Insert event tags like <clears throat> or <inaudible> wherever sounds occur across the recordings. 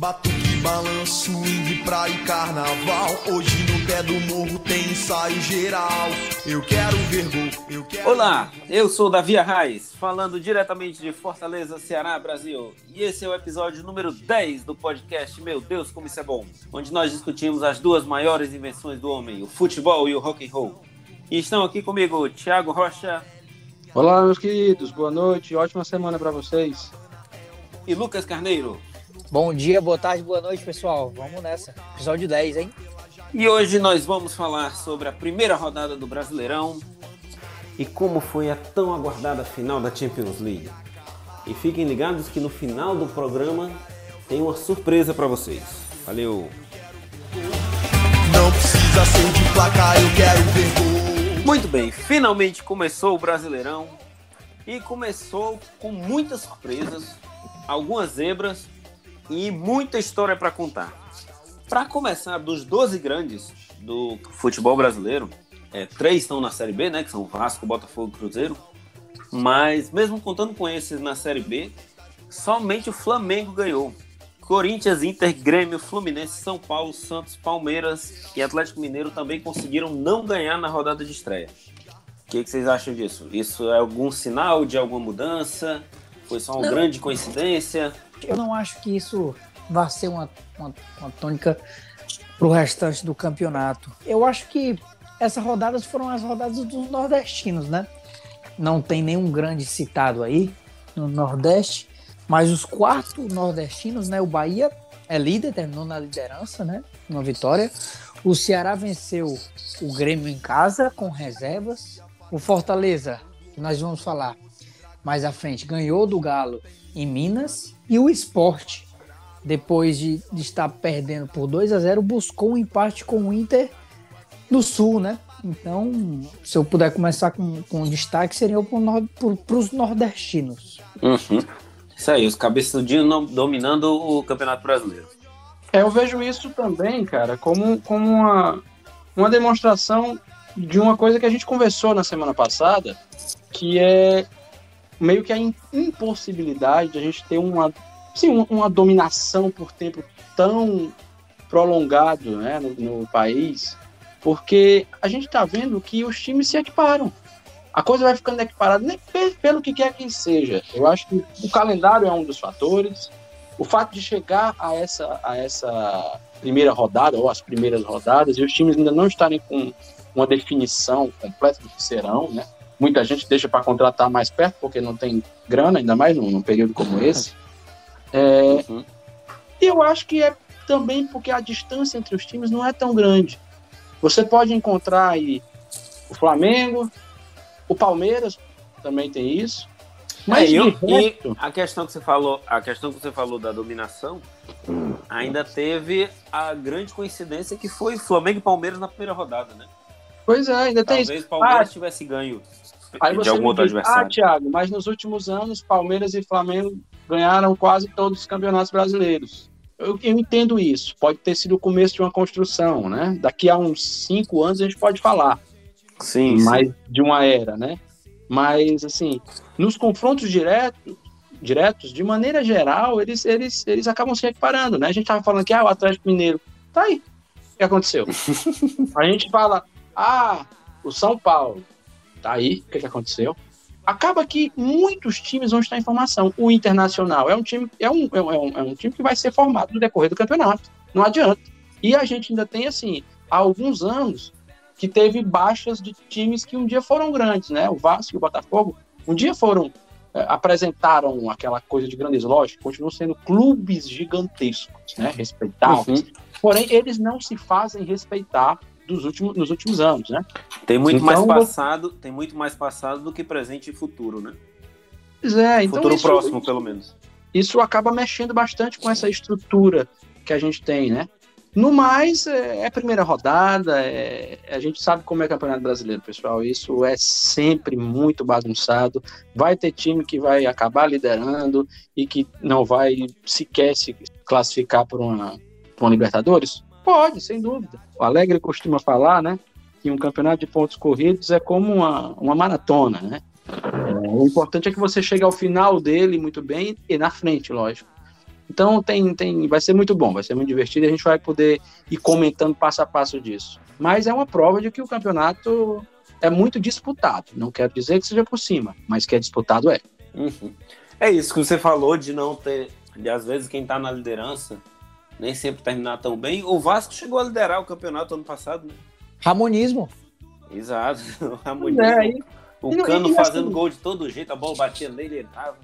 Batuque, balanço, swing, praia e carnaval. Hoje no pé do morro tem ensaio geral. Eu quero ver gol, eu quero. Olá, eu sou Davi Arraes, falando diretamente de Fortaleza, Ceará, Brasil. E esse é o episódio número 10 do podcast Meu Deus, como isso é bom, onde nós discutimos as duas maiores invenções do homem, o futebol e o rock and roll. E estão aqui comigo Thiago Rocha. Olá, meus queridos, boa noite, ótima semana para vocês. E Lucas Carneiro. Bom dia, boa tarde, boa noite, pessoal. Vamos nessa. Episódio 10, hein? E hoje nós vamos falar sobre a primeira rodada do Brasileirão e como foi a tão aguardada final da Champions League. E fiquem ligados que no final do programa tem uma surpresa para vocês. Valeu! Não precisa ser de placar, eu quero ver. Muito bem, finalmente começou o Brasileirão e começou com muitas surpresas, algumas zebras e muita história para contar. Para começar, dos 12 grandes do futebol brasileiro, é, três estão na Série B, né, que são Vasco, Botafogo e Cruzeiro, mas mesmo contando com esses na Série B, somente o Flamengo ganhou. Corinthians, Inter, Grêmio, Fluminense, São Paulo, Santos, Palmeiras e Atlético Mineiro também conseguiram não ganhar na rodada de estreia. O que, que vocês acham disso? Isso é algum sinal de alguma mudança? Foi só uma Não. grande coincidência? Eu não acho que isso vai ser uma, uma, uma tônica para o restante do campeonato. Eu acho que essas rodadas foram as rodadas dos nordestinos, né? Não tem nenhum grande citado aí no Nordeste, mas os quatro nordestinos, né? O Bahia é líder, terminou na liderança, né? Uma vitória. O Ceará venceu o Grêmio em casa com reservas. O Fortaleza, que nós vamos falar mais à frente, ganhou do Galo em Minas. E o Sport, depois de, de estar perdendo por 2 a 0 buscou um empate com o Inter no Sul, né? Então, se eu puder começar com, com destaque, seria para os nordestinos. Uhum. Isso aí, os cabeçudinhos dominando o Campeonato Brasileiro. É, eu vejo isso também, cara, como, como uma, uma demonstração de uma coisa que a gente conversou na semana passada, que é meio que a impossibilidade de a gente ter uma, sim, uma, dominação por tempo tão prolongado né, no, no país, porque a gente está vendo que os times se equiparam. A coisa vai ficando equiparada nem pe- pelo que quer que seja. Eu acho que o calendário é um dos fatores. O fato de chegar a essa, a essa primeira rodada, ou as primeiras rodadas, e os times ainda não estarem com uma definição completa do que serão, né? Muita gente deixa para contratar mais perto porque não tem grana, ainda mais num, num período como esse. É, Uhum. e eu acho que é também porque a distância entre os times não é tão grande. Você pode encontrar aí o Flamengo, o Palmeiras também tem isso. Mas É, eu- e resto, a questão que você falou, a questão que você falou da dominação, ainda teve a grande coincidência que foi Flamengo e Palmeiras na primeira rodada, né? Pois é, ainda tem isso. Talvez o Palmeiras Ah, tivesse ganho Aí de você algum outro diz, ah, adversário. Thiago, mas nos últimos anos, Palmeiras e Flamengo ganharam quase todos os campeonatos brasileiros. Eu, eu entendo isso. Pode ter sido o começo de uma construção, né? Daqui a uns cinco anos a gente pode falar sim, sim. mais de uma era, né? Mas, assim, nos confrontos diretos, diretos, de maneira geral, eles, eles, eles acabam se equiparando, né? A gente tava falando que ah, o Atlético Mineiro tá aí. O que aconteceu? <laughs> a gente fala, ah, o São Paulo tá aí. O que, que aconteceu? Acaba que muitos times vão estar em formação. O Internacional é um time, é um, é um, é um, é um time que vai ser formado no decorrer do campeonato. Não adianta. E a gente ainda tem, assim, há alguns anos que teve baixas de times que um dia foram grandes, né? O Vasco e o Botafogo um dia foram eh, apresentaram aquela coisa de grandeza, lógico, continuam sendo clubes gigantescos, né? Respeitáveis. Uhum. Porém, eles não se fazem respeitar dos últimos, nos últimos anos, né? Tem muito Então, mais passado, tem muito mais passado do que presente e futuro, né? Pois é, então futuro isso, próximo, pelo menos. isso acaba mexendo bastante com essa estrutura que a gente tem, né? No mais, é, é primeira rodada, é- a gente sabe como é Campeonato Brasileiro, pessoal. Isso é sempre muito bagunçado. Vai ter time que vai acabar liderando e que não vai sequer se classificar por uma, por uma Libertadores? Pode, sem dúvida. O Alegre costuma falar, né? Que um campeonato de pontos corridos é como uma, uma maratona, né? É, o importante é que você chegue ao final dele muito bem e na frente, lógico. Então tem, tem, vai ser muito bom, vai ser muito divertido e a gente vai poder ir comentando passo a passo disso. Mas é uma prova de que o campeonato é muito disputado. Não quero dizer que seja por cima, mas que é disputado é. Uhum. É isso que você falou de não ter, de às vezes quem tá na liderança nem sempre terminar tão bem. O Vasco chegou a liderar o campeonato ano passado, né? Ramonismo. Exato, <laughs> o Ramonismo. É, e, o e, Cano e, fazendo assim, gol de todo jeito, a bola batia nele, ele tava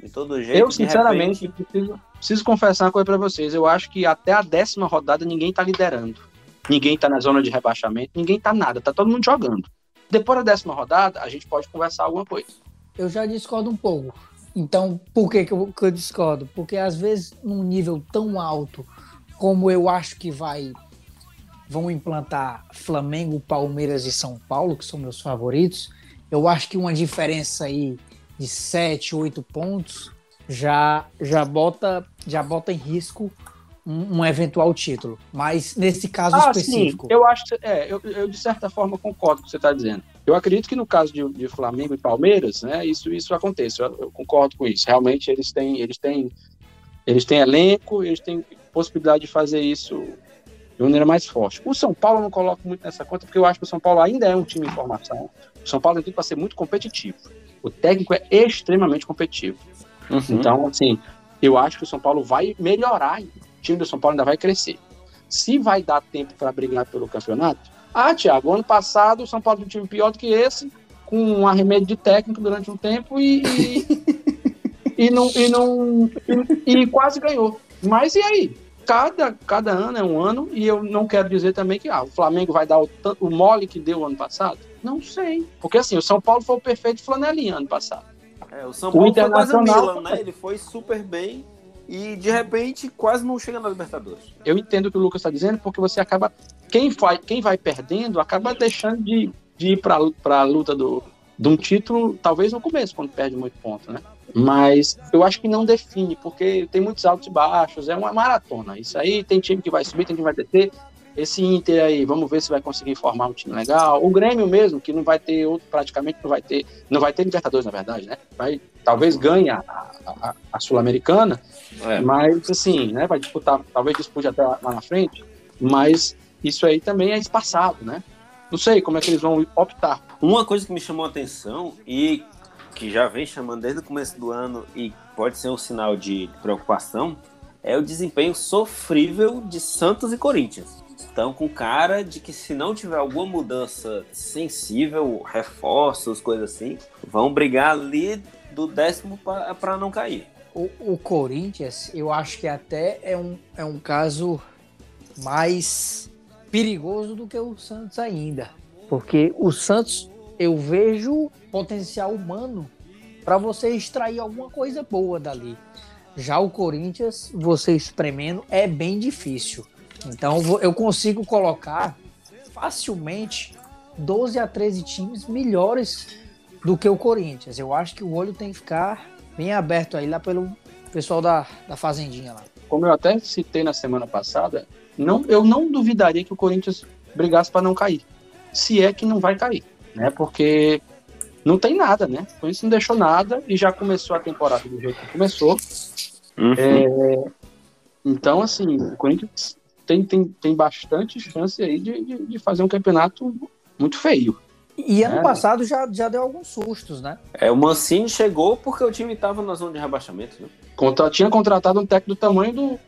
de todo jeito. Eu, sinceramente, repente... preciso, preciso, confessar uma coisa para vocês. Eu acho que até a décima rodada ninguém tá liderando. Ninguém tá na zona de rebaixamento, ninguém tá nada, tá todo mundo jogando. Depois da décima rodada, a gente pode conversar alguma coisa. Eu já discordo um pouco. Então, por que, que, eu, que eu discordo? Porque às vezes, num nível tão alto como eu acho que vai vão implantar Flamengo, Palmeiras e São Paulo, que são meus favoritos, eu acho que uma diferença aí de 7, 8 pontos já já bota já bota em risco um, um eventual título. Mas nesse caso ah, específico. Sim. Eu acho que é, eu, eu de certa forma concordo com o que você está dizendo. Eu acredito que no caso de, de, Flamengo e Palmeiras, né, isso, isso aconteça. Eu, eu, concordo com isso. Realmente eles têm, eles têm, eles têm elenco, eles têm possibilidade de fazer isso de maneira mais forte. O São Paulo eu não coloco muito nessa conta, porque eu acho que o São Paulo ainda é um time em formação. O São Paulo tem tudo para ser muito competitivo. O técnico é extremamente competitivo. Uhum. Então, assim, eu acho que o São Paulo vai melhorar. O time do São Paulo ainda vai crescer. Se vai dar tempo para brigar pelo campeonato, ah, Thiago, ano passado o São Paulo tinha um time pior do que esse, com um arremedo de técnico durante um tempo e, e, <laughs> e não, e, não e, e, quase ganhou. Mas e aí? Cada, cada ano é um ano, e eu não quero dizer também que ah, o Flamengo vai dar o, o mole que deu ano passado. Não sei. Porque assim, o São Paulo foi o perfeito flanelinha ano passado. É, o São Paulo o foi quase Milan, né? Ele foi super bem e de repente quase não chega na Libertadores. Eu entendo o que o Lucas está dizendo, porque você acaba quem vai, quem vai perdendo acaba deixando de, de ir para a luta do, de um título, talvez no começo, quando perde muito ponto, né? Mas eu acho que não define, porque tem muitos altos e baixos, é uma maratona. Isso aí tem time que vai subir, tem time que vai descer. Esse Inter aí, vamos ver se vai conseguir formar um time legal. O Grêmio mesmo, que não vai ter outro, praticamente não vai ter, não vai ter Libertadores, na verdade, né? Vai, talvez ganhe a, a, a Sul-Americana, é. mas assim, né? Vai disputar, talvez dispute até lá na frente, mas isso aí também é espaçado, né? Não sei como é que eles vão optar. Uma coisa que me chamou a atenção e que já vem chamando desde o começo do ano e pode ser um sinal de preocupação é o desempenho sofrível de Santos e Corinthians. Estão com cara de que se não tiver alguma mudança sensível, reforços, coisas assim, vão brigar ali do décimo para não cair. O, o, Corinthians, eu acho que até é um, é um caso mais perigoso do que o Santos ainda. Porque o Santos, eu vejo potencial humano para você extrair alguma coisa boa dali. Já o Corinthians, você espremendo, é bem difícil. Então eu consigo colocar facilmente 12 a 13 times melhores do que o Corinthians. Eu acho que o olho tem que ficar bem aberto aí lá pelo pessoal da, da Fazendinha lá. Como eu até citei na semana passada, não, eu não duvidaria que o Corinthians brigasse para não cair. Se é que não vai cair, né? Porque não tem nada, né? O Corinthians não deixou nada e já começou a temporada do jeito que começou. Uhum. É, então, assim, o Corinthians tem, tem, tem bastante chance aí de, de, de fazer um campeonato muito feio. E ano é. passado já, já deu alguns sustos, né? É, o Mancini chegou porque o time estava na zona de rebaixamento, né? Contra, tinha contratado um técnico do tamanho do,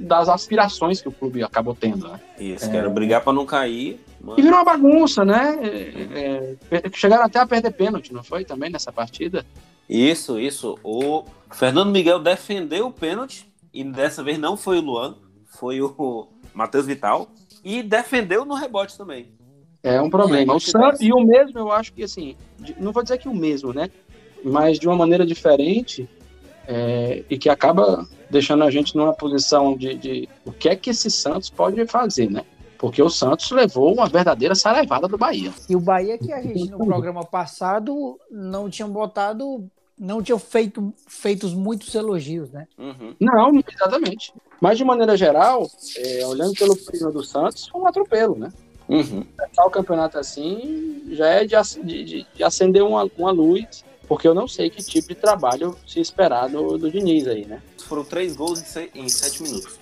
das aspirações que o clube acabou tendo, né? Isso, é... quero brigar para não cair. Mano. E virou uma bagunça, né? É, é, chegaram até a perder pênalti, não foi? Também nessa partida. Isso, isso. O Fernando Miguel defendeu o pênalti e dessa vez não foi o Luan, foi o <laughs> Matheus Vital e defendeu no rebote também. É um problema. O e o mesmo, eu acho que assim, não vou dizer que o mesmo, né? Mas de uma maneira diferente, é, e que acaba deixando a gente numa posição de, de, o que é que esse Santos pode fazer, né? Porque o Santos levou uma verdadeira sarevada do Bahia. E o Bahia que a gente no programa passado não tinha botado, não tinha feito feitos muitos elogios, né? Uhum. Não, exatamente. Mas de maneira geral, é, olhando pelo prisma do Santos, foi um atropelo, né? Uhum. o campeonato assim já é de, de, de acender uma, uma luz porque eu não sei que tipo de trabalho se esperar do, do Diniz aí, né? Foram três gols em, se, em sete minutos.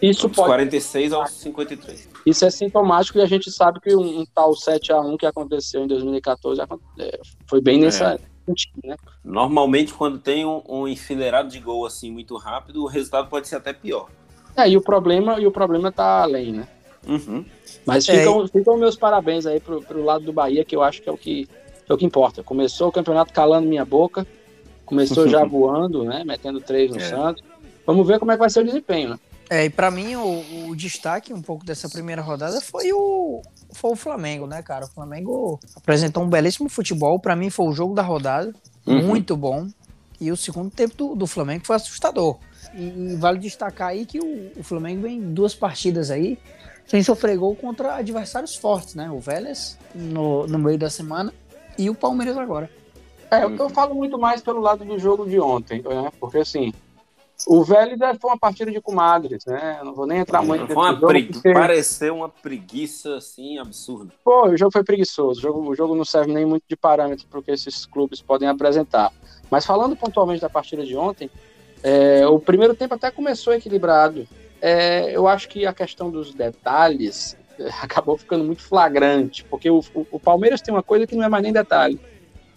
Isso pode 46 aos 53. Isso é sintomático e a gente sabe que um, um tal 7 a 1 que aconteceu em 2014 acon- é, foi bem nessa sentido, né? Normalmente, quando tem um, um enfileirado de gol assim muito rápido, o resultado pode ser até pior. É, e o problema, e o problema tá além, né? Uhum. Mas É, ficam, ficam meus parabéns aí pro, pro lado do Bahia, que eu acho que é o que, é o que importa. Começou o campeonato calando minha boca, começou já <laughs> voando, né? Metendo três no É. Santos. Vamos ver como é que vai ser o desempenho, né? É, e pra mim o, o destaque um pouco dessa primeira rodada foi o, foi o Flamengo, né, cara? O Flamengo apresentou um belíssimo futebol. Pra mim foi o jogo da rodada, Uhum. muito bom. E o segundo tempo do, do Flamengo foi assustador. E, e vale destacar aí que o, o Flamengo vem em duas partidas aí sem sofrer gol contra adversários fortes, né? O Vélez no, no meio da semana e o Palmeiras agora. É, eu, eu falo muito mais pelo lado do jogo de ontem, né? Porque assim, o Vélez foi uma partida de comadres, né? Eu não vou nem entrar muito Foi uma nesse jogo, pregui- porque, Pareceu uma preguiça assim absurda. pô, o jogo foi preguiçoso. O jogo, o jogo não serve nem muito de parâmetro para o que esses clubes podem apresentar. Mas falando pontualmente da partida de ontem, é, o primeiro tempo até começou equilibrado. É, eu acho que a questão dos detalhes <laughs> acabou ficando muito flagrante, porque o, o- Palmeiras tem uma coisa que não é mais nem detalhe,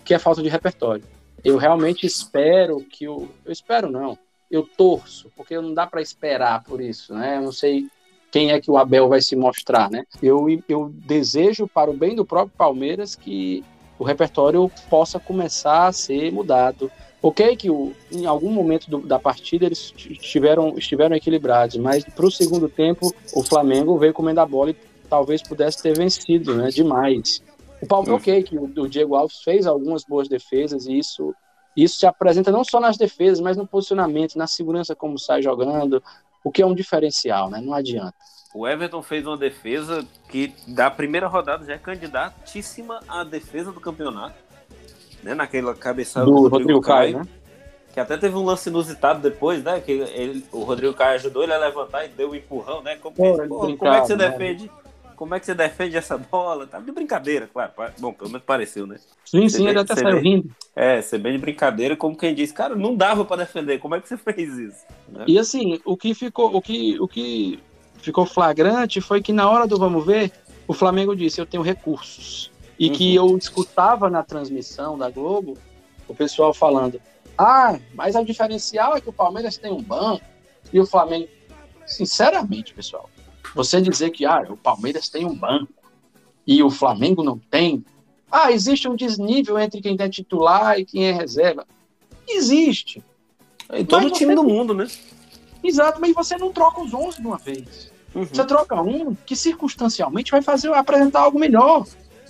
que é falta de repertório. Eu realmente espero que o. Eu espero não. Eu torço, porque não dá para esperar por isso, né? Eu não sei quem é que o Abel vai se mostrar, né? Eu, eu desejo para o bem do próprio Palmeiras que o repertório possa começar a ser mudado. Ok, que o, em algum momento do- da partida eles estiveram, estiveram equilibrados, mas para o segundo tempo o Flamengo veio comendo a bola e talvez pudesse ter vencido, né? Demais. O Palmeiras, Uhum. ok, que o, Diego Alves fez algumas boas defesas e isso, isso se apresenta não só nas defesas, mas no posicionamento, na segurança como sai jogando, o que é um diferencial, né? Não adianta. O Everton fez uma defesa que, da primeira rodada, já é candidatíssima à defesa do campeonato. Né? Naquela cabeçada Do do, Rodrigo Rodrigo Caio, Caio. né? Que até teve um lance inusitado depois, né? Que ele- o Rodrigo Caio ajudou ele a levantar e deu um empurrão, né? Como, Pô, brincado, como é que você né? defende? Como é que você defende essa bola? Tá de brincadeira, claro. Bom, pelo menos pareceu, né? Sim, Você sim, ele até saiu vê. rindo. É, ser bem de brincadeira, como quem diz, cara, não dava pra defender. Como é que você <laughs> fez isso? Né? E assim, o que ficou, o que, o que ficou flagrante foi que na hora do vamos ver, o Flamengo disse: eu tenho recursos. E que eu escutava na transmissão da Globo o pessoal falando: ah, mas o diferencial é que o Palmeiras tem um banco e o Flamengo. Sinceramente, pessoal, você dizer que ah, o Palmeiras tem um banco e o Flamengo não tem. Ah, existe um desnível entre quem é titular e quem é reserva. Existe. E todo Mas time você- do mundo, né? Exato, mas você não troca os 11 de uma vez. Uhum. Você troca um que circunstancialmente vai fazer apresentar algo melhor.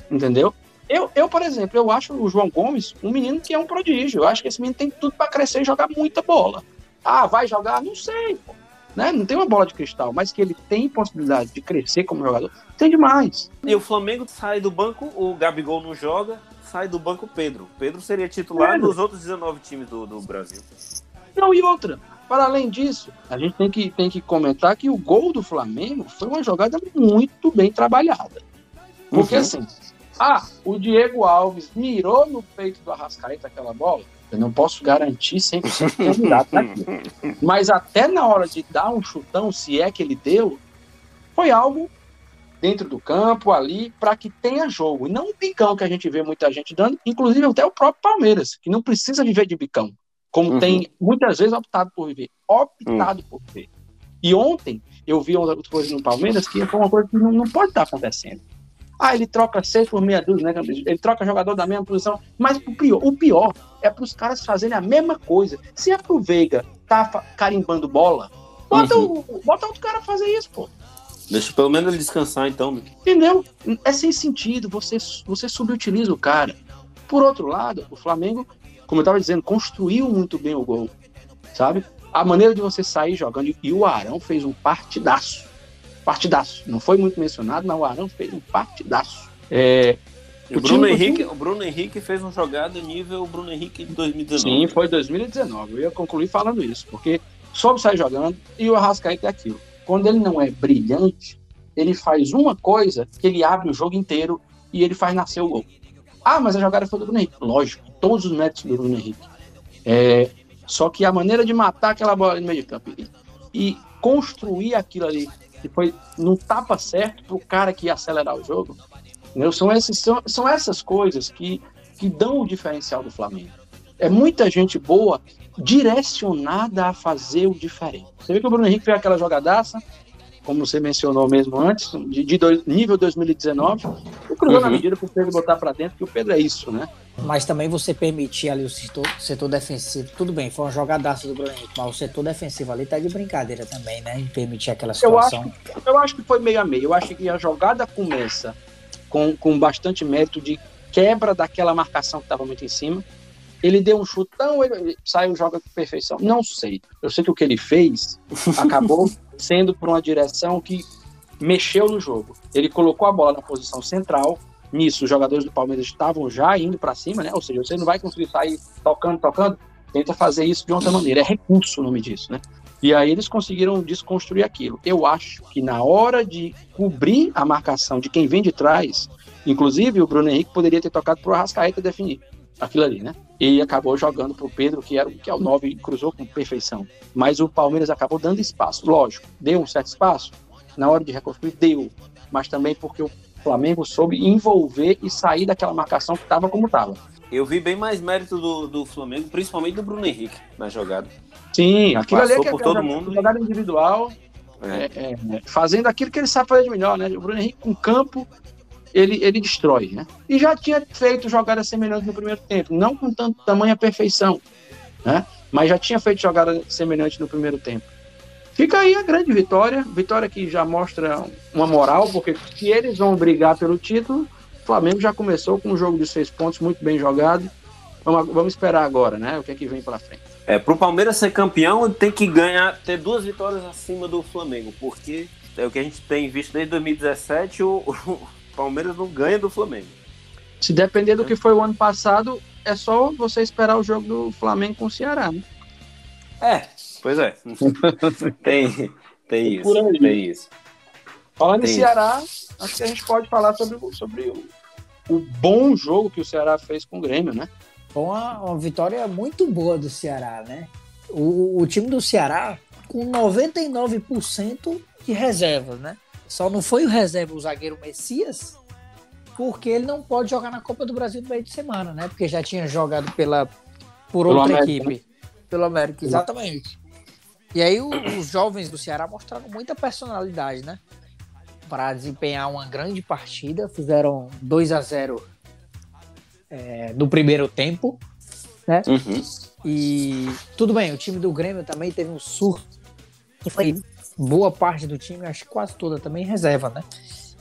Entendeu? Eu, eu, por exemplo, eu acho o João Gomes um menino que é um prodígio. Eu acho que esse menino tem tudo para crescer e jogar muita bola. Ah, vai jogar? Não sei, pô. Né? Não tem uma bola de cristal, mas que ele tem possibilidade de crescer como jogador, tem demais. E o Flamengo sai do banco, o Gabigol não joga, sai do banco o Pedro. Pedro seria titular Pedro. nos outros 19 times do, do Brasil. Não, e outra, para além disso, a gente tem que, tem que comentar que o gol do Flamengo foi uma jogada muito bem trabalhada. Porque Uhum. assim, ah, o Diego Alves mirou no peito do Arrascaeta aquela bola. Eu não posso garantir 100% que é candidato naquilo. Mas até na hora de dar um chutão, se é que ele deu, foi algo dentro do campo, ali, para que tenha jogo. E não um bicão que a gente vê muita gente dando, inclusive até o próprio Palmeiras, que não precisa viver de bicão, como Uhum. tem muitas vezes optado por viver. Optado por viver. E ontem eu vi uma coisa no Palmeiras que foi uma coisa que não, não pode estar acontecendo. Ah, ele troca seis por meia dúzia, né? Ele troca jogador da mesma posição. Mas o pior, o pior é para os caras fazerem a mesma coisa. Se é pro Veiga tá carimbando bola, bota, Uhum. o, bota outro cara fazer isso, pô. Deixa pelo menos ele descansar então. né? Entendeu? É sem sentido, você, você subutiliza o cara. Por outro lado, o Flamengo, como eu estava dizendo, construiu muito bem o gol, sabe? A maneira de você sair jogando, e o Arão fez um partidaço. Partidaço. Não foi muito mencionado, mas o Arão fez um partidaço. É, O o, Bruno time- Henrique, o Bruno Henrique fez uma jogada nível Bruno Henrique de 2019. sim, foi 2019. Eu ia concluir falando isso, porque soube sair jogando e o Arrascaeta é aquilo. Quando ele não é brilhante, ele faz uma coisa que ele abre o jogo inteiro e ele faz nascer o gol. Ah, mas a jogada foi do Bruno Henrique. Lógico. todos os méritos do Bruno Henrique. É, só que a maneira de matar aquela bola no meio de campo e construir aquilo ali, que foi no tapa certo para o cara que ia acelerar o jogo, entendeu? São, esses, são, são essas coisas que, que dão o diferencial do Flamengo. É muita gente boa direcionada a fazer o diferente. Você vê que o Bruno Henrique fez aquela jogadaça, como você mencionou mesmo antes, de, de dois, nível 2019, e cruzou uhum. na medida para o Pedro botar para dentro, que o Pedro é isso, né? Mas também você permitir ali o setor, setor defensivo, tudo bem, foi uma jogadaça do Bruno Henrique, mas o setor defensivo ali tá de brincadeira também, né? Em permitir aquela situação. Eu acho, eu acho que foi meio a meio. Eu acho que a jogada começa com, com bastante mérito de quebra daquela marcação que estava muito em cima. Ele deu um chutão, ele saiu joga com perfeição. Não sei. Eu sei que o que ele fez acabou <laughs> sendo por uma direção que mexeu no jogo. Ele colocou a bola na posição central. Nisso, os jogadores do Palmeiras estavam já indo para cima, né? Ou seja, você não vai conseguir sair tocando, tocando. Tenta fazer isso de outra maneira. É recurso o nome disso, né? E aí eles conseguiram desconstruir aquilo. Eu acho que na hora de cobrir a marcação de quem vem de trás, inclusive o Bruno Henrique poderia ter tocado para o Arrascaeta definir aquilo ali, né? E acabou jogando para o Pedro, que, era, que é o 9, e cruzou com perfeição. Mas o Palmeiras acabou dando espaço. Lógico, deu um certo espaço. Na hora de reconstruir, deu. Mas também porque o Flamengo soube envolver e sair daquela marcação que estava como estava. Eu vi bem mais mérito do, do Flamengo, principalmente do Bruno Henrique na jogada. Sim, aquilo Passou ali é que por é todo jogada, mundo. jogada individual, É. é, é, fazendo aquilo que ele sabe fazer de melhor, né? O Bruno Henrique com campo, ele, ele destrói, né? E já tinha feito jogadas semelhantes no primeiro tempo, não com tanto tamanha perfeição, né? Mas já tinha feito jogada semelhante no primeiro tempo. Fica aí a grande vitória, vitória que já mostra uma moral, porque se eles vão brigar pelo título, o Flamengo já começou com um jogo de seis pontos muito bem jogado. Vamos, vamos esperar agora, né? O que é que vem pela frente. É, pro Palmeiras ser campeão, tem que ganhar, ter duas vitórias acima do Flamengo, porque é o que a gente tem visto desde 2017, o, o Palmeiras não ganha do Flamengo. Se depender do que foi o ano passado, é só você esperar o jogo do Flamengo com o Ceará, né? É, pois é. <laughs> tem, tem Por isso, aí. tem isso. Falando em Tem Ceará, acho que a gente pode falar sobre, o- sobre o, o bom jogo que o Ceará fez com o Grêmio, né? Foi uma, uma vitória muito boa do Ceará, né? O, o time do Ceará com 99% de reservas, né? Só não foi o reserva o zagueiro Messias, porque ele não pode jogar na Copa do Brasil no meio de semana, né? Porque já tinha jogado pela, por Pelo outra América, equipe. Pelo América, exatamente. E aí o- os jovens do Ceará mostraram muita personalidade, né? Para desempenhar uma grande partida. Fizeram 2 a 0 é, no primeiro tempo. Uhum. E tudo bem, o time do Grêmio também teve um surto. Que foi boa parte do time, acho que quase toda também reserva, né?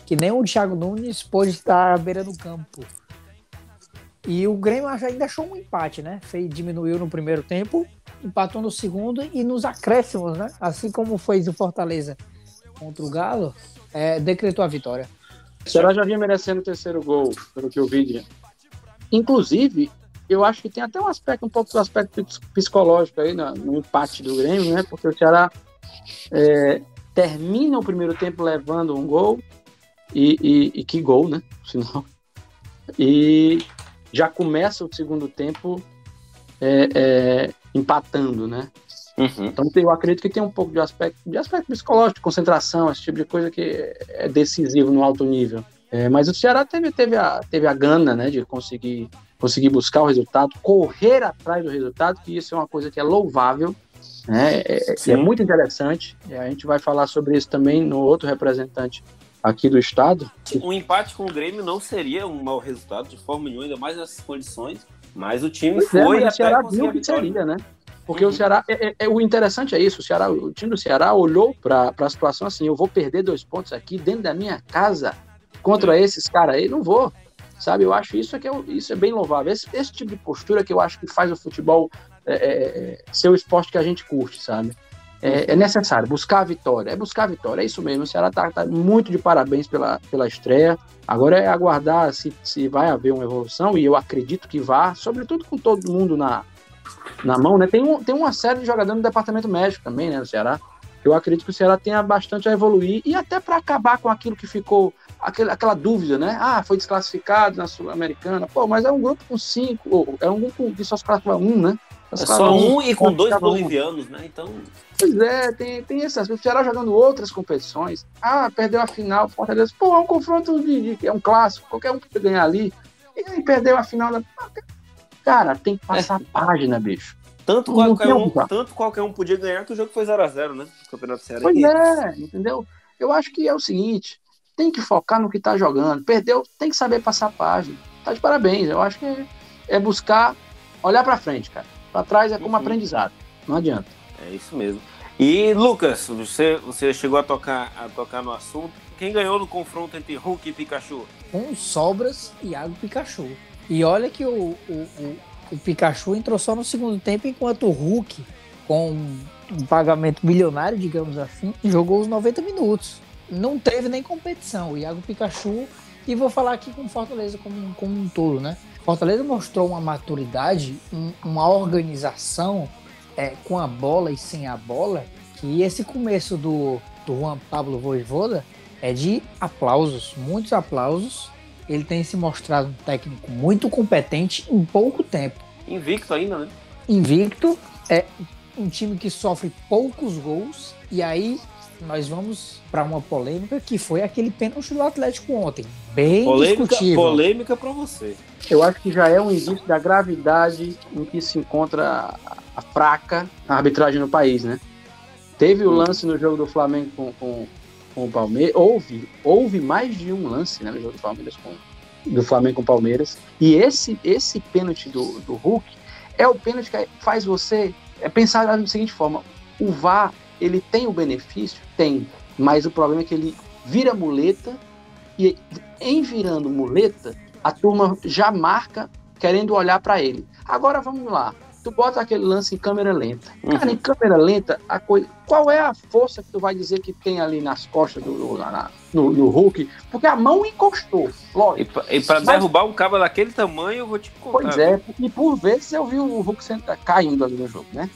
Que nem o Thiago Nunes pôde estar à beira do campo. E o Grêmio ainda achou um empate, né? Fez, diminuiu no primeiro tempo, empatou no segundo e nos acréscimos, né? Assim como fez o Fortaleza contra o Galo, é, decretou a vitória. O Ceará já vinha merecendo o terceiro gol, pelo que eu vi. Inclusive, eu acho que tem até um aspecto, um pouco do aspecto ps- psicológico aí na- no empate do Grêmio, né? Porque o Ceará é, termina o primeiro tempo levando um gol, e, e- e que gol, né? Sinal. E já começa o segundo tempo é, é, empatando, né? Uhum. Então eu acredito que tem um pouco de aspecto, de aspecto psicológico, de concentração, esse tipo de coisa que é decisivo no alto nível. É, mas o Ceará teve, teve, a, teve a gana né, de conseguir, conseguir buscar o resultado, correr atrás do resultado, que isso é uma coisa que é louvável, né, é, é- é muito interessante. E a gente vai falar sobre isso também no outro representante aqui do estado. Um empate com o Grêmio não seria um mau resultado de forma nenhuma, ainda mais nessas condições. Mas o time Pois é, foi mas o até Ceará conseguir viu que seria, né? Porque Uhum. o Ceará, é, é- é- o interessante é isso, o, Ceará, o time do Ceará olhou para a situação assim, eu vou perder dois pontos aqui dentro da minha casa contra esses caras aí, não vou, sabe? Eu acho isso é, que é, o- isso é bem louvável, esse, esse tipo de postura que eu acho que faz o futebol é, é, é, ser o esporte que a gente curte, sabe? É, é necessário buscar a vitória, é buscar a vitória, é isso mesmo, o Ceará tá, tá muito de parabéns pela, pela estreia, agora é aguardar se, se vai haver uma evolução, e eu acredito que vá, sobretudo com todo mundo na, na mão, né? Tem, um, tem uma série de jogadores no departamento médico também, né, no Ceará. Eu acredito que o Ceará tenha bastante a evoluir e até para acabar com aquilo que ficou aquele, aquela dúvida, né? Ah, foi desclassificado na Sul-Americana. Pô, mas é um grupo com cinco, é um grupo que só se classifica um, né? É só um e com dois bolivianos, né? Então. Pois é, tem, tem aspecto. O Ceará jogando outras competições. Ah, perdeu a final, Fortaleza. Pô, é um confronto de, de, É um clássico, qualquer um pode ganhar ali. E aí perdeu a final da. Cara, tem que passar é. página, bicho. Tanto qualquer, um, tanto qualquer um podia ganhar que o jogo foi 0x0, né? O Campeonato Ceará. Pois é, entendeu? Eu acho que é o seguinte: tem que focar no que tá jogando. Perdeu, tem que saber passar página. Tá de parabéns. Eu acho que é, é buscar olhar para frente, cara. Para trás é como uhum. aprendizado. Não adianta. É isso mesmo. E Lucas, você, você chegou a tocar, a tocar no assunto. Quem ganhou no confronto entre Hulk e Pikachu? Com sobras, Iago Pikachu. E olha que o, o, o, o Pikachu entrou só no segundo tempo, enquanto o Hulk, com um pagamento milionário, digamos assim, jogou os 90 minutos. Não teve nem competição. O Iago Pikachu, e vou falar aqui com Fortaleza como, como um todo, né? Fortaleza mostrou uma maturidade, um, uma organização é, com a bola e sem a bola, que esse começo do, do Juan Pablo Voivoda é de aplausos, muitos aplausos. Ele tem se mostrado um técnico muito competente em pouco tempo. Invicto ainda, né? Invicto, é um time que sofre poucos gols e aí nós vamos para uma polêmica que foi aquele pênalti do Atlético ontem. Bem polêmica, discutível. Polêmica para você. Eu acho que já é um indício da gravidade em que se encontra a fraca arbitragem no país, né? Teve o lance no jogo do Flamengo com, com, com o Palmeiras. Houve, houve mais de um lance né, no jogo do Palmeiras com do Flamengo com o Palmeiras. E esse, esse pênalti do, do Hulk é o pênalti que faz você é pensar da seguinte forma: o VAR ele tem o benefício? Tem. Mas o problema é que ele vira muleta e em virando muleta, a turma já marca querendo olhar para ele. Agora vamos lá. Tu bota aquele lance em câmera lenta. Uhum. Cara, em câmera lenta, a coisa. Qual é a força que tu vai dizer que tem ali nas costas do, do no, no, Hulk? Porque a mão encostou, lógico. E para derrubar um cabo daquele tamanho, eu vou te contar. Pois é, e por vezes eu vi o Hulk caindo ali no jogo, né?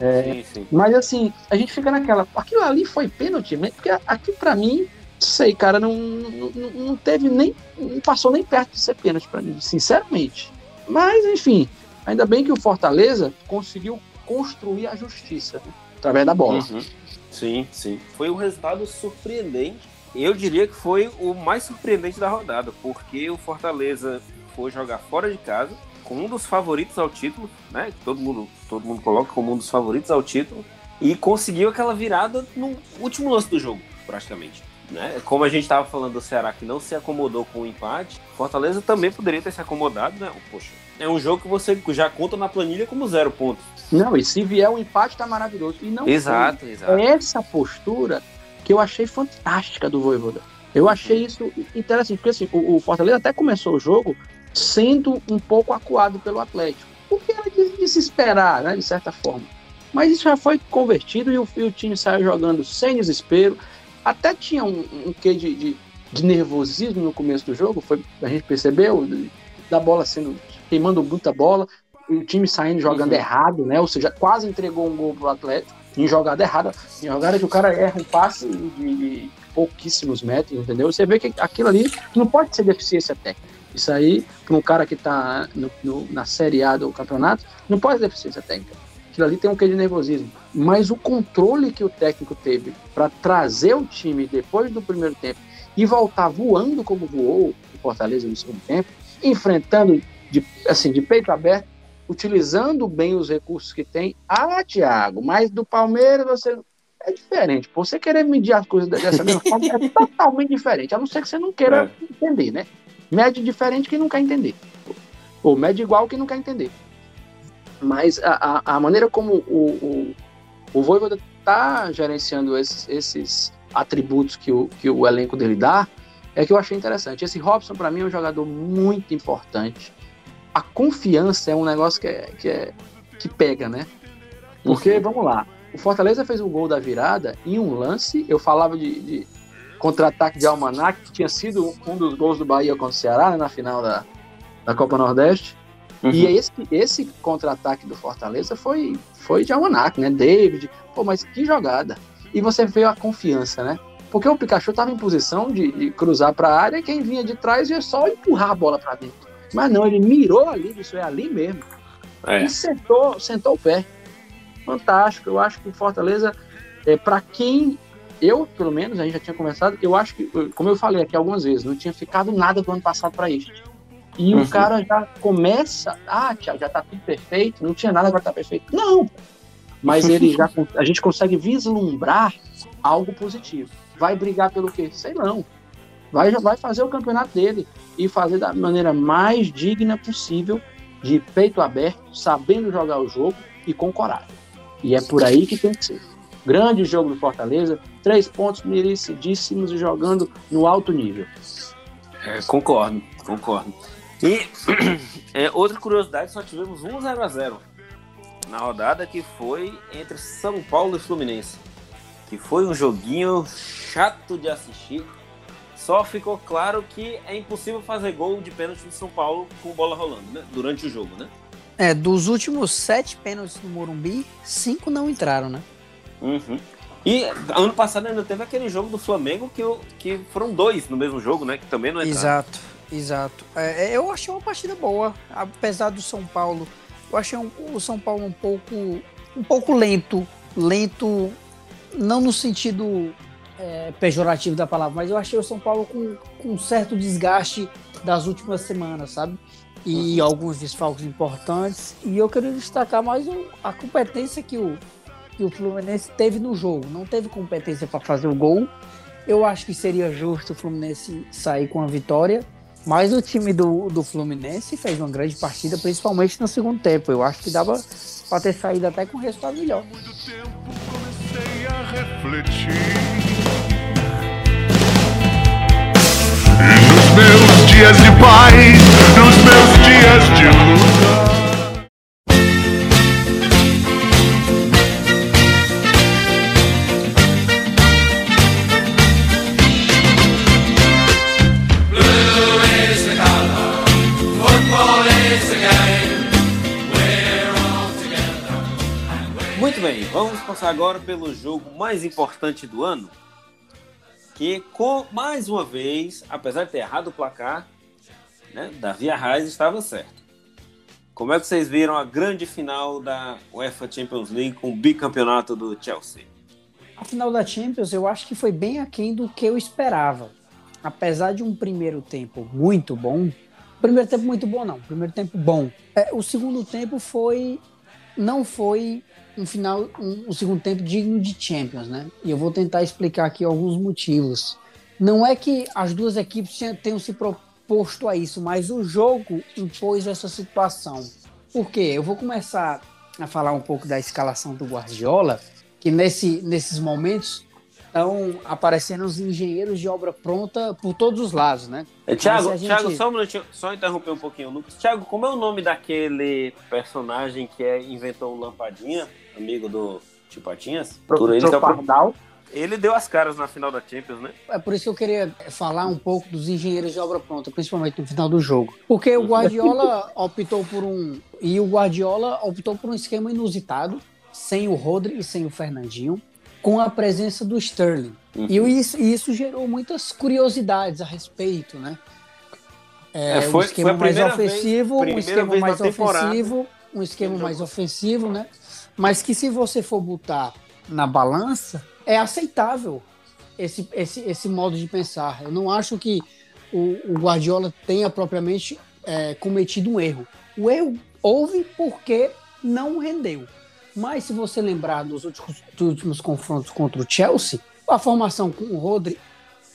É, sim, sim. Mas assim, a gente fica naquela. Aquilo ali foi pênalti, porque aqui para mim, sei, cara, não, não, não teve nem. Não passou nem perto de ser pênalti para mim, sinceramente. Mas, enfim, ainda bem que o Fortaleza conseguiu construir a justiça né, através da bola. Uhum. Sim, sim. Foi um resultado surpreendente. Eu diria que foi o mais surpreendente da rodada, porque o Fortaleza foi jogar fora de casa com um dos favoritos ao título, né? Todo mundo, todo mundo coloca como um dos favoritos ao título e conseguiu aquela virada no último lance do jogo, praticamente. Né? Como a gente estava falando do Ceará que não se acomodou com o empate, Fortaleza também poderia ter se acomodado, né? Poxa, é um jogo que você já conta na planilha como zero pontos. Não, e se vier um empate, tá maravilhoso. E não exato, foi. exato. É essa postura que eu achei fantástica do Voivoda. Eu achei isso interessante, porque assim, o, o Fortaleza até começou o jogo sendo um pouco acuado pelo Atlético. O que era de, de se esperar, né, de certa forma. Mas isso já foi convertido e o, e o time saiu jogando sem desespero. Até tinha um, um quê de, de, de, nervosismo no começo do jogo, foi, a gente percebeu, da bola sendo queimando muita bola, o time saindo jogando uhum. errado, né? Ou seja, quase entregou um gol pro Atlético em jogada errada, em jogada que o cara erra um passe de, de pouquíssimos metros, entendeu? Você vê que aquilo ali não pode ser deficiência técnica. Isso aí, para um cara que está na Série A do campeonato, não pode ter deficiência técnica. Aquilo ali tem um quê de nervosismo. Mas o controle que o técnico teve para trazer o time depois do primeiro tempo e voltar voando como voou o Fortaleza no segundo tempo, enfrentando de, assim, de peito aberto, utilizando bem os recursos que tem. Ah, Thiago, mas do Palmeiras você é diferente. Pô, você querer medir as coisas dessa mesma forma é <laughs> totalmente diferente, a não ser que você não queira é. entender, né? Mede diferente que não quer entender. Ou mede igual que não quer entender. Mas a, a, a maneira como o, o, o Voivoda está gerenciando esses, esses atributos que o, que o elenco dele dá é que eu achei interessante. Esse Robson, para mim, é um jogador muito importante. A confiança é um negócio que, é, que, é, que pega, né? Porque, uhum. vamos lá, o Fortaleza fez o gol da virada em um lance. Eu falava de, de contra-ataque de Almanac, que tinha sido um dos gols do Bahia contra o Ceará, né, na final da, da Copa Nordeste. Uhum. E esse, esse contra-ataque do Fortaleza foi, foi de Almanac, né? David, pô, mas que jogada. E você vê a confiança, né? Porque o Pikachu estava em posição de, de cruzar para a área, quem vinha de trás ia só empurrar a bola para dentro. Mas não, ele mirou ali, isso é ali mesmo. É. E sentou, sentou o pé. Fantástico. Eu acho que Fortaleza, é, para quem eu, pelo menos, a gente já tinha conversado, eu acho que, como eu falei aqui algumas vezes, não tinha ficado nada do ano passado para isso. E uhum. o cara já começa, ah, Thiago, já tá tudo perfeito, não tinha nada para estar tá perfeito. Não, mas ele já, a gente consegue vislumbrar algo positivo. Vai brigar pelo quê? Sei não. Vai, vai fazer o campeonato dele e fazer da maneira mais digna possível, de peito aberto, sabendo jogar o jogo e com coragem. E é por aí que tem que ser. Grande jogo do Fortaleza, três pontos merecidíssimos e jogando no alto nível. É, concordo, concordo. E <clears throat> é, outra curiosidade, só tivemos um 0 a 0 na rodada que foi entre São Paulo e Fluminense. Que foi um joguinho chato de assistir. Só ficou claro que é impossível fazer gol de pênalti no São Paulo com bola rolando, né? Durante o jogo, né? É, dos últimos sete pênaltis no Morumbi, cinco não entraram, né? Uhum. E ano passado ainda teve aquele jogo do Flamengo que, que foram dois no mesmo jogo, né? Que também não entraram. Exato, exato. É, é, eu achei uma partida boa, apesar do São Paulo. Eu achei um, o São Paulo um pouco, um pouco lento. Lento, não no sentido é, pejorativo da palavra, mas eu achei o São Paulo com, com um certo desgaste das últimas semanas, sabe? E uhum. alguns desfalques importantes. E eu queria destacar mais um, a competência que o, que o Fluminense teve no jogo. Não teve competência para fazer o gol. Eu acho que seria justo o Fluminense sair com a vitória. Mas o time do, do Fluminense fez uma grande partida, principalmente no segundo tempo. Eu acho que dava para ter saído até com um resultado melhor. Refletir. Nos meus dias de paz, nos meus dias de luta. Vamos passar agora pelo jogo mais importante do ano, que com mais uma vez, apesar de ter errado o placar, né, Davi Arraes estava certo. Como é que vocês viram a grande final da UEFA Champions League com o bicampeonato do Chelsea? A final da Champions eu acho que foi bem aquém do que eu esperava. Apesar de um primeiro tempo muito bom, primeiro tempo muito bom não, primeiro tempo bom. É, o segundo tempo foi não foi um final, um, um, segundo tempo digno de Champions, né? E eu vou tentar explicar aqui alguns motivos. Não é que as duas equipes tenham se proposto a isso, mas o jogo impôs essa situação. Por quê? Eu vou começar a falar um pouco da escalação do Guardiola, que nesse, nesses momentos estão aparecendo os engenheiros de obra pronta por todos os lados, né? É, Tiago, gente... Thiago, só um minutinho, só interromper um pouquinho, Lucas. Tiago, como é o nome daquele personagem que é, inventou o Lampadinha, amigo do Tio Patinhas? Por ele, é Pardal. Ele deu as caras na final da Champions, né? É por isso que eu queria falar um pouco dos engenheiros de obra pronta, principalmente no final do jogo. Porque o Guardiola <laughs> optou por um. E o Guardiola optou por um esquema inusitado, sem o Rodri e sem o Fernandinho com a presença do Sterling. Uhum. E isso, isso gerou muitas curiosidades a respeito, né? É, é, foi, um esquema mais ofensivo, vez, um esquema mais ofensivo, um esquema mais ofensivo, né? Mas que se você for botar na balança, é aceitável esse, esse, esse modo de pensar. Eu não acho que o, o Guardiola tenha propriamente é, cometido um erro. O erro houve porque não rendeu. Mas se você lembrar dos últimos, dos últimos confrontos contra o Chelsea, a formação com o Rodri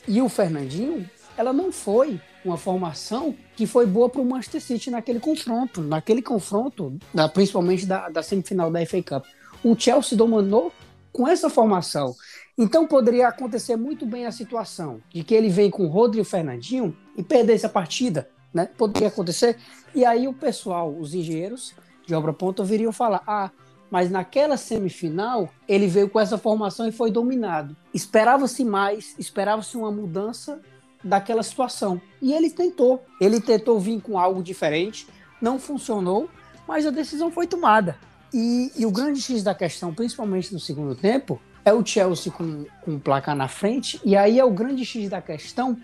e o Fernandinho, ela não foi uma formação que foi boa para o Manchester City naquele confronto, naquele confronto, da, principalmente da, da semifinal da FA Cup. O Chelsea dominou com essa formação. Então poderia acontecer muito bem a situação de que ele vem com o Rodri e o Fernandinho e perdesse a partida, né? Poderia acontecer. E aí o pessoal, os engenheiros de obra ponta viriam falar: ah, mas naquela semifinal ele veio com essa formação e foi dominado. Esperava-se mais, esperava-se uma mudança daquela situação. E ele tentou. Ele tentou vir com algo diferente, não funcionou, mas a decisão foi tomada. E, e o grande X da questão, principalmente no segundo tempo, é o Chelsea com, com placar na frente, e aí é o grande X da questão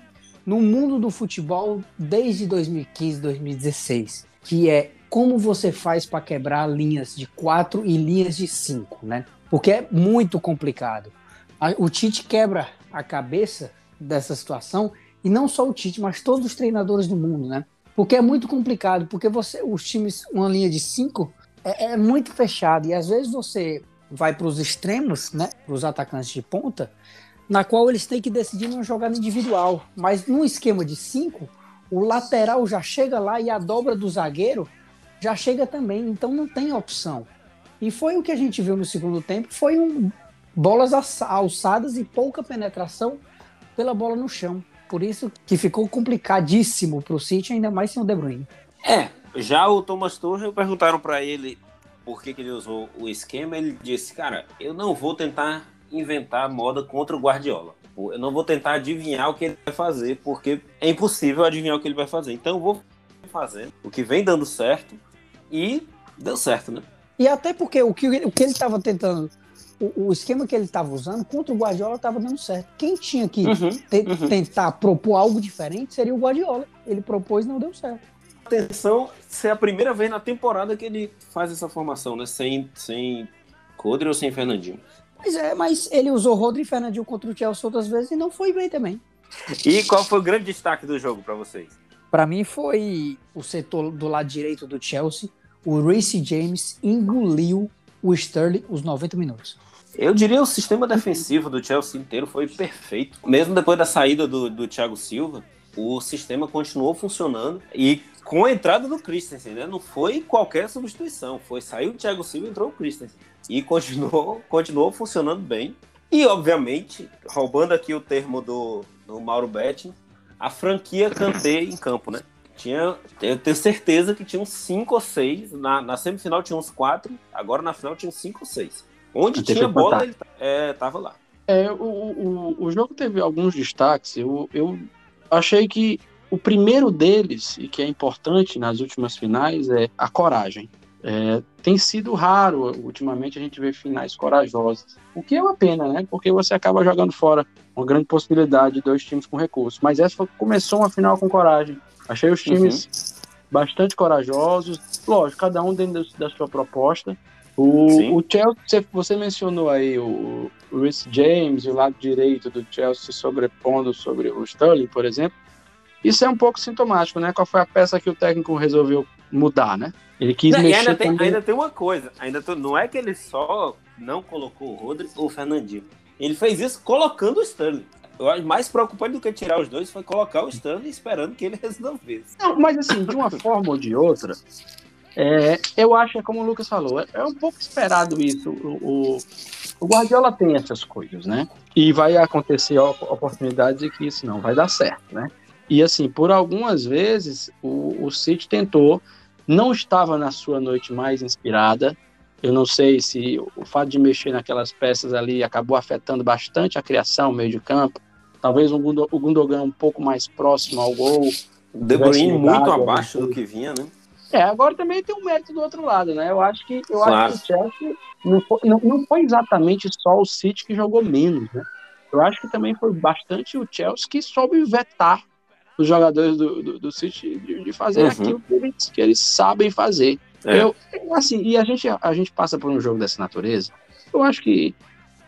no mundo do futebol desde 2015, 2016, que é como você faz para quebrar linhas de quatro e linhas de cinco, né? Porque é muito complicado. O Tite quebra a cabeça dessa situação, e não só o Tite, mas todos os treinadores do mundo, né? Porque é muito complicado, porque você, os times, uma linha de cinco, é, é muito fechado, e às vezes você vai para os extremos, né? Para os atacantes de ponta, na qual eles têm que decidir uma jogada individual. Mas num esquema de cinco, o lateral já chega lá e a dobra do zagueiro já chega também, então não tem opção. E foi o que a gente viu no segundo tempo, foi um bolas alçadas e pouca penetração pela bola no chão. Por isso que ficou complicadíssimo para o City, ainda mais sem o De Bruyne. É, já o Thomas Tuchel perguntaram para ele por que, que ele usou o esquema, ele disse, cara, eu não vou tentar inventar moda contra o Guardiola. Eu não vou tentar adivinhar o que ele vai fazer, porque é impossível adivinhar o que ele vai fazer. Então eu vou fazendo o que vem dando certo e deu certo, né? E até porque o que, o que ele estava tentando, o, o, esquema que ele estava usando contra o Guardiola estava dando certo. Quem tinha que uhum, te, uhum. tentar propor algo diferente seria o Guardiola. Ele propôs e não deu certo. Atenção, ser a primeira vez na temporada que ele faz essa formação, né? Sem, sem Codre ou sem Fernandinho. Pois é, mas ele usou Rodri e Fernandinho contra o Chelsea outras vezes e não foi bem também. E qual foi o grande destaque do jogo para vocês? Para mim foi o setor do lado direito do Chelsea. O Reece James engoliu o Sterling os 90 minutos. Eu diria o sistema defensivo do Chelsea inteiro foi perfeito. Mesmo depois da saída do, do Thiago Silva, o sistema continuou funcionando e com a entrada do Christensen, né? Não foi qualquer substituição. Foi saiu o Thiago Silva e entrou o Christensen. E continuou, continuou funcionando bem. E, obviamente, roubando aqui o termo do, do Mauro Betti, a franquia Kanté em campo, né? Tinha, eu tenho certeza que tinha uns 5 ou 6. Na, na semifinal tinha uns 4, agora na final tinha uns 5 ou 6. Onde tinha bola, ele é, tava lá. É, o, o, o jogo teve alguns destaques. Eu, eu achei que o primeiro deles, e que é importante nas últimas finais, é a coragem. É, tem sido raro, ultimamente, a gente ver finais corajosas. O que é uma pena, né? Porque você acaba jogando fora uma grande possibilidade de dois times com recursos. Mas essa foi, começou uma final com coragem. Achei os times uhum. bastante corajosos. Lógico, cada um dentro da sua proposta. O, o Chelsea, você mencionou aí o, o Rhys James, o lado direito do Chelsea sobrepondo sobre o Sterling, por exemplo. Isso é um pouco sintomático, né? Qual foi a peça que o técnico resolveu mudar, né? Ele quis não, mexer ainda tem, também... ainda tem uma coisa, ainda tô, não é que ele só não colocou o Rodri ou o Fernandinho. Ele fez isso colocando o Stanley. Eu acho mais preocupante do que tirar os dois foi colocar o Stanley esperando que ele <laughs> resolvesse. Não, mas assim, de uma forma ou de outra, é, eu acho que, é como o Lucas falou, é, é um pouco esperado isso. O, o, o, Guardiola tem essas coisas, né? E vai acontecer oportunidades de que isso não vai dar certo, né? E assim, por algumas vezes, o, o City tentou não estava na sua noite mais inspirada. Eu não sei se o fato de mexer naquelas peças ali acabou afetando bastante a criação, o meio de campo. Talvez o Gundogan um pouco mais próximo ao gol. De Bruyne muito abaixo do que vinha, né? É, agora também tem um mérito do outro lado, né? Eu acho que, eu claro. acho que o Chelsea não foi, não, não foi exatamente só o City que jogou menos, né? Eu acho que também foi bastante o Chelsea que soube vetar os jogadores do, do, do City de, de fazer uhum. aquilo que eles, que eles sabem fazer. É. Eu, assim, e a gente, a gente passa por um jogo dessa natureza, eu acho que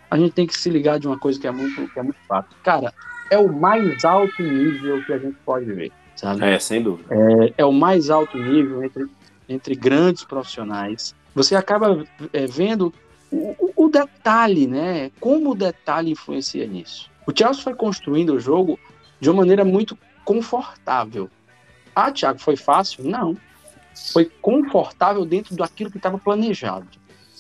a gente tem que se ligar de uma coisa que é muito, que é muito fato. Cara, é o mais alto nível que a gente pode ver, sabe? É, sem dúvida. É, é o mais alto nível entre, entre grandes profissionais. Você acaba é, vendo o, o, detalhe, né? Como o detalhe influencia nisso. O Chelsea foi construindo o jogo de uma maneira muito confortável. Ah, Thiago, foi fácil? Não. Foi confortável dentro daquilo que estava planejado.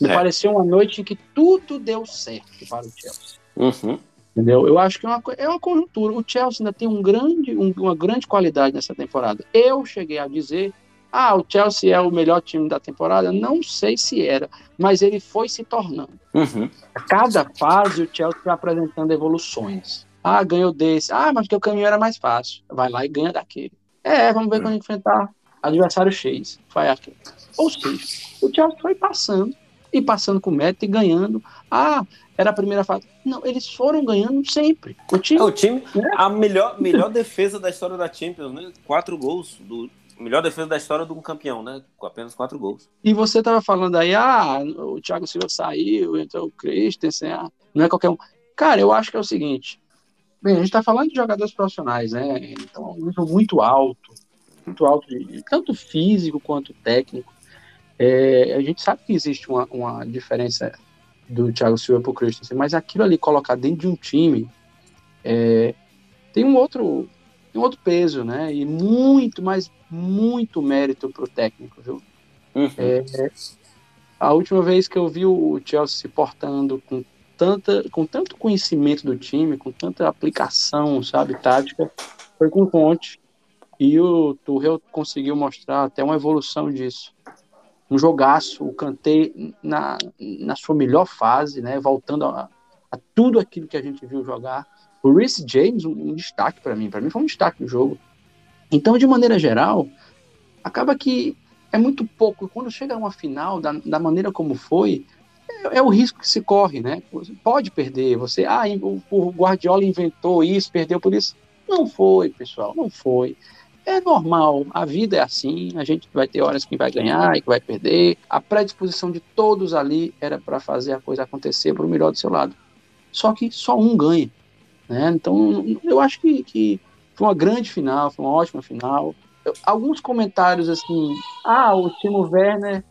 Me é. pareceu uma noite em que tudo deu certo para o Chelsea. Uhum. Entendeu? Eu acho que é uma, é uma conjuntura. O Chelsea ainda tem um grande, um, uma grande qualidade nessa temporada. Eu cheguei a dizer ah, o Chelsea é o melhor time da temporada? Não sei se era, mas ele foi se tornando. Uhum. A cada fase, o Chelsea foi apresentando evoluções. Ah, ganhou desse. Ah, mas que o caminho era mais fácil. Vai lá e ganha daquele. É, vamos ver quando enfrentar adversário X. Vai aquele. Ou seja, o Chelsea foi passando e passando com meta e ganhando. Ah, era a primeira fase. Não, eles foram ganhando sempre. O time, É, o time, né? a melhor, melhor defesa da história da Champions, né? Quatro gols. Do, melhor defesa da história de um campeão, né? Com apenas quatro gols. E você tava falando aí, ah, o Thiago Silva saiu, entrou o Christensen, ah, não é qualquer um. Cara, eu acho que é o seguinte. Bem, a gente tá falando de jogadores profissionais, né? Então, um nível muito alto, muito alto, de, tanto físico quanto técnico. É, a gente sabe que existe uma, uma diferença do Thiago Silva pro Christensen, mas aquilo ali colocar dentro de um time é, tem um outro tem um outro peso, né? E muito, mas muito mérito pro técnico, viu? Uhum. É, a última vez que eu vi o Chelsea se portando com, tanta, com tanto conhecimento do time, com tanta aplicação, sabe, tática, foi com o Conte. E o Tuchel conseguiu mostrar até uma evolução disso. Um jogaço, o Kanté na, na sua melhor fase, né, voltando a, a tudo aquilo que a gente viu jogar. O Reece James, um, um destaque para mim, para mim foi um destaque no jogo. Então, de maneira geral, acaba que é muito pouco. Quando chega a uma final, da, da maneira como foi, é, é, o risco que se corre, né? Você pode perder. Você, ah, o, Guardiola inventou isso, perdeu por isso. Não foi, pessoal, não foi. É normal, a vida é assim, a gente vai ter horas que vai ganhar e que vai perder. A predisposição de todos ali era para fazer a coisa acontecer para o melhor do seu lado. Só que só um ganha. Né? Então, eu acho que, que foi uma grande final, foi uma ótima final alguns comentários assim, ah, o time Werner,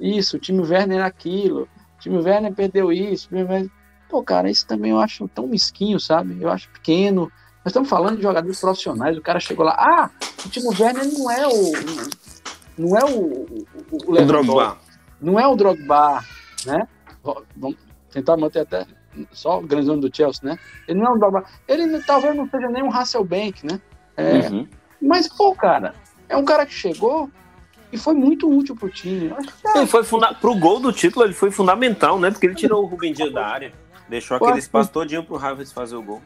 isso, o time Werner aquilo, time Werner perdeu isso, time Werner... pô, cara, isso também eu acho tão mesquinho, sabe? Eu acho pequeno. Nós estamos falando de jogadores profissionais, o cara chegou lá, ah, o time Werner não é o não é o o, o, o Drogba, não é o Drogba, né? Vamos tentar manter até só o grande nome do Chelsea, né? Ele não é o Drogba, ele talvez não seja nem um Hasselbank, né? É, uhum. Mas, pô, cara, é um cara que chegou e foi muito útil pro time. Ele foi funda... Pro gol do título, ele foi fundamental, né? Porque ele tirou o Rubem Dias da área. Deixou aquele espaço que... todinho pro Havertz fazer o gol.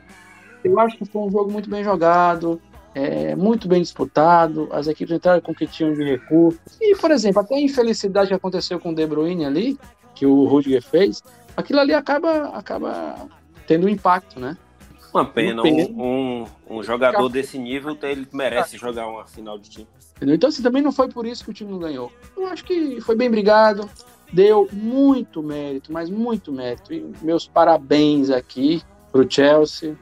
Eu acho que foi um jogo muito bem jogado, é, muito bem disputado. As equipes entraram com o que tinham de recurso. E, por exemplo, até a infelicidade que aconteceu com o De Bruyne ali, que o Rudiger fez, aquilo ali acaba, acaba tendo um impacto, né? Uma pena, um, um, um, jogador desse nível, ele merece jogar uma final de time. Então, assim, também não foi por isso que o time não ganhou. Eu acho que foi bem brigado, deu muito mérito, mas muito mérito. E meus parabéns aqui pro Chelsea,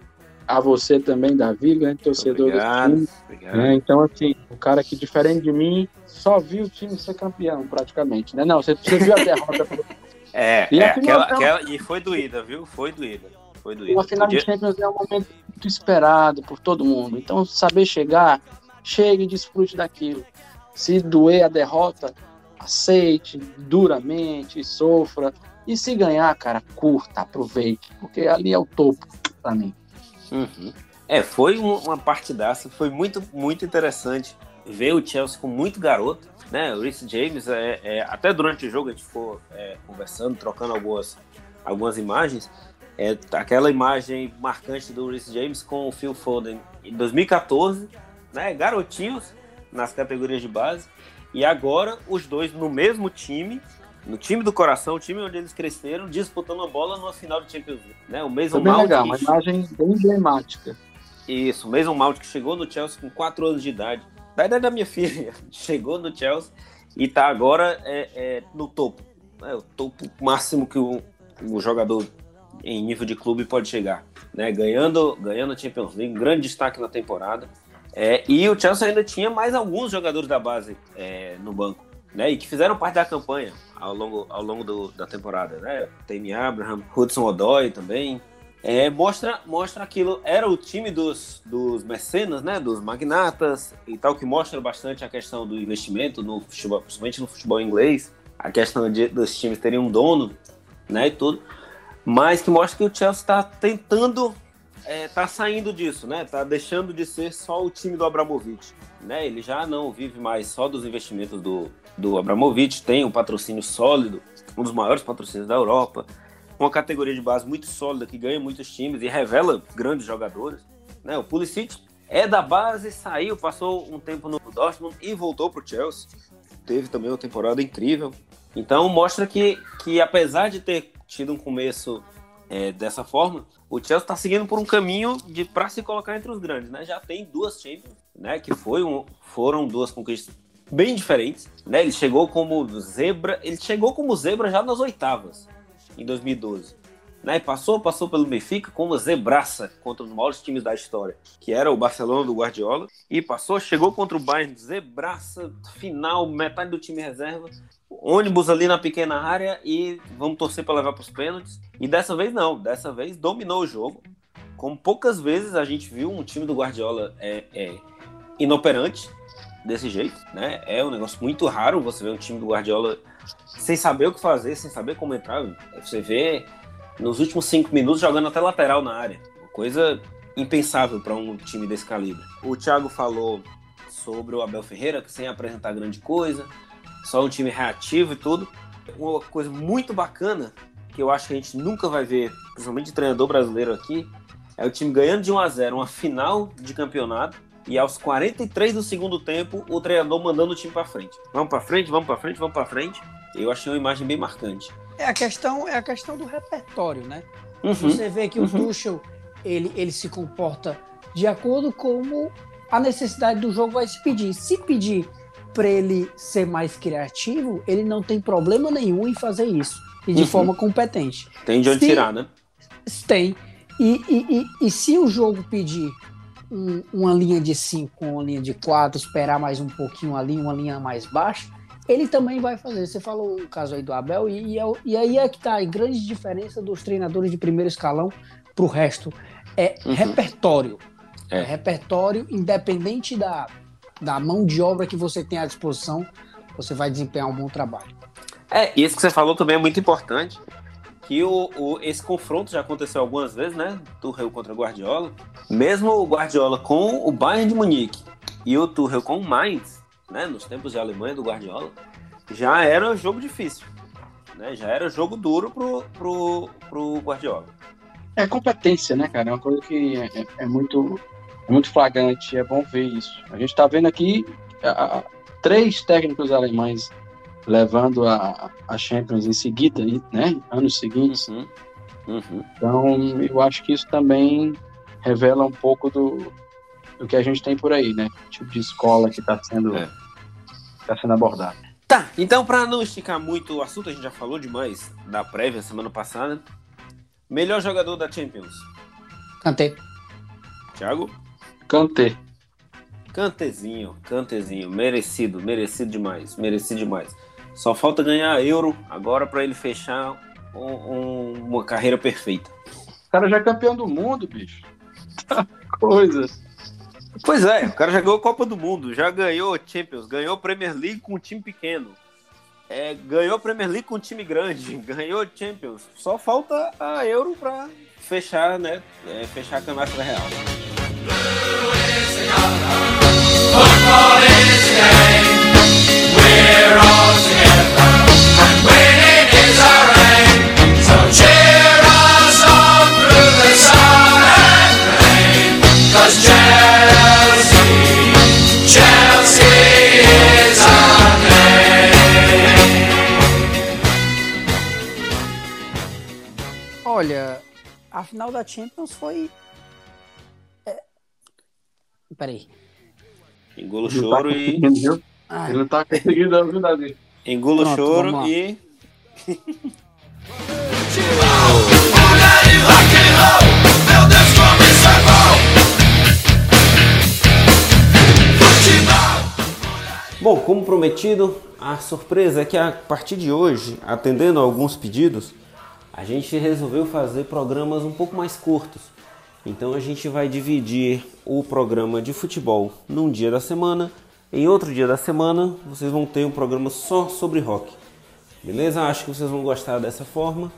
a você também, Davi, grande torcedor obrigado, do time. É, então, assim, o cara que, diferente de mim, só viu o time ser campeão, praticamente, né? Não, você, você viu a derrota. <laughs> é, e, é aquela, aquela, e foi doída, viu? Foi doída. Foi doído. Uma final Podia... de Champions é um momento muito esperado por todo mundo. Então, saber chegar, chegue e desfrute daquilo. Se doer a derrota, aceite duramente, sofra. E se ganhar, cara, curta, aproveite, porque ali é o topo para mim. Uhum. É, foi uma partidaça, foi muito, muito interessante ver o Chelsea com muito garoto, né? O Reece James, é, é, até durante o jogo a gente ficou é, conversando, trocando algumas, algumas imagens. É aquela imagem marcante do Reece James com o Phil Foden em 2014, né? Garotinhos nas categorias de base. E agora os dois no mesmo time, no time do coração, o time onde eles cresceram, disputando a bola numa final de Champions League. Né? O mesmo Foi bem legal, uma imagem bem emblemática. Isso, o mesmo Mount que chegou no Chelsea com 4 anos de idade, da idade da minha <laughs> filha, chegou no Chelsea e está agora é, é, no topo. É o topo máximo que o, o jogador em nível de clube pode chegar, né? Ganhando, ganhando a Champions League, grande destaque na temporada. É, e o Chelsea ainda tinha mais alguns jogadores da base é, no banco, né? E que fizeram parte da campanha ao longo, ao longo do, da temporada, né? Tammy Abraham, Hudson Odoi também. É, mostra, mostra aquilo. Era o time dos, dos mecenas, né? Dos magnatas e tal, que mostra bastante a questão do investimento no futebol, principalmente no futebol inglês. A questão de, dos times terem um dono, né? E tudo mas que mostra que o Chelsea está tentando, está é, saindo disso, né? Está deixando de ser só o time do Abramovich, né? Ele já não vive mais só dos investimentos do, do Abramovich, tem um patrocínio sólido, um dos maiores patrocínios da Europa, uma categoria de base muito sólida que ganha muitos times e revela grandes jogadores, né? O Pulisic é da base, saiu, passou um tempo no Dortmund e voltou para o Chelsea. Teve também uma temporada incrível. Então mostra que, que apesar de ter tido um começo é, dessa forma, o Chelsea está seguindo por um caminho de para se colocar entre os grandes, né? Já tem duas Champions, né? Que foi um, foram duas conquistas bem diferentes, né? Ele chegou como zebra, ele chegou como zebra já nas oitavas em 2012. Né, passou, passou pelo Benfica como zebraça contra os maiores times da história, que era o Barcelona do Guardiola, e passou, chegou contra o Bayern, zebraça, final, metade do time reserva, ônibus ali na pequena área e vamos torcer para levar para os pênaltis. E dessa vez não, dessa vez dominou o jogo. Como poucas vezes a gente viu um time do Guardiola é, é inoperante desse jeito, né? É um negócio muito raro você ver um time do Guardiola sem saber o que fazer, sem saber como entrar. Você vê nos últimos cinco minutos jogando até lateral na área. Uma coisa impensável para um time desse calibre. O Thiago falou sobre o Abel Ferreira, que sem apresentar grande coisa, só um time reativo e tudo. Uma coisa muito bacana, que eu acho que a gente nunca vai ver, principalmente de treinador brasileiro aqui, é o time ganhando de 1 a 0 uma final de campeonato e aos 43 do segundo tempo o treinador mandando o time para frente. Vamos para frente, vamos para frente, vamos para frente. Eu achei uma imagem bem marcante. É a questão, é a questão do repertório, né? Uhum. Você vê que o uhum. Tuchel ele, ele se comporta de acordo com a necessidade do jogo vai se pedir. Se pedir para ele ser mais criativo, ele não tem problema nenhum em fazer isso. E de uhum. forma competente. Tem de onde se, tirar, né? Tem. E, e, e, e se o jogo pedir um, uma linha de 5, uma linha de 4, esperar mais um pouquinho ali, uma linha mais baixa, ele também vai fazer. Você falou o caso aí do Abel, e, e, é e aí é que está a grande diferença dos treinadores de primeiro escalão para o resto. É uhum. repertório. É. é repertório, independente da, da mão de obra que você tem à disposição, você vai desempenhar um bom trabalho. É, isso que você falou também é muito importante, que o, o, esse confronto já aconteceu algumas vezes, né? Tuchel contra Guardiola. Mesmo o Guardiola com o Bayern de Munique e o Tuchel com o Mainz, né? Nos tempos de Alemanha do Guardiola, já era jogo difícil, né? Já era jogo duro pro, pro, pro Guardiola. É competência, né, cara? É uma coisa que é, é, é muito é muito flagrante, é bom ver isso. A gente está vendo aqui a, a, três técnicos alemães levando a, a Champions em seguida, né? Anos seguintes. Uhum. Uhum. Então, eu acho que isso também revela um pouco do, do que a gente tem por aí, né? O tipo de escola que está sendo, é. tá sendo abordado. Tá, então para não esticar muito o assunto, a gente já falou demais da prévia semana passada. Melhor jogador da Champions? Kanté. Thiago? Kanté. Kantezinho, Kantezinho, merecido, merecido demais, merecido demais. Só falta ganhar euro agora para ele fechar um, um, uma carreira perfeita. O cara já é campeão do mundo, bicho. <laughs> Coisa. Pois é, o cara já ganhou Copa do Mundo, já ganhou Champions, ganhou Premier League com um time pequeno. É, ganhou Premier League com um time grande, <laughs> ganhou Champions. Só falta a Euro para fechar, né? É, fechar a canastra real. Olha, a final da Champions foi Peraí. Engula o choro tá e. Ah. Ele não tá conseguindo a vida dele. Engula o choro e. Bom, como prometido, a surpresa é que a partir de hoje, atendendo a alguns pedidos, a gente resolveu fazer programas um pouco mais curtos. Então a gente vai dividir o programa de futebol num dia da semana, em outro dia da semana vocês vão ter um programa só sobre rock. Beleza? Acho que vocês vão gostar dessa forma,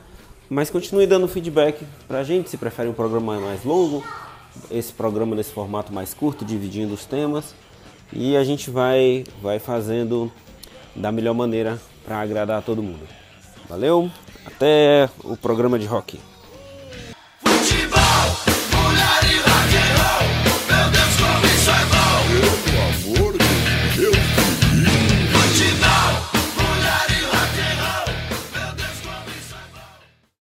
mas continue dando feedback pra gente se prefere um programa mais longo, esse programa nesse formato mais curto, dividindo os temas, e a gente vai vai fazendo da melhor maneira para agradar a todo mundo. Valeu? Até o programa de rock.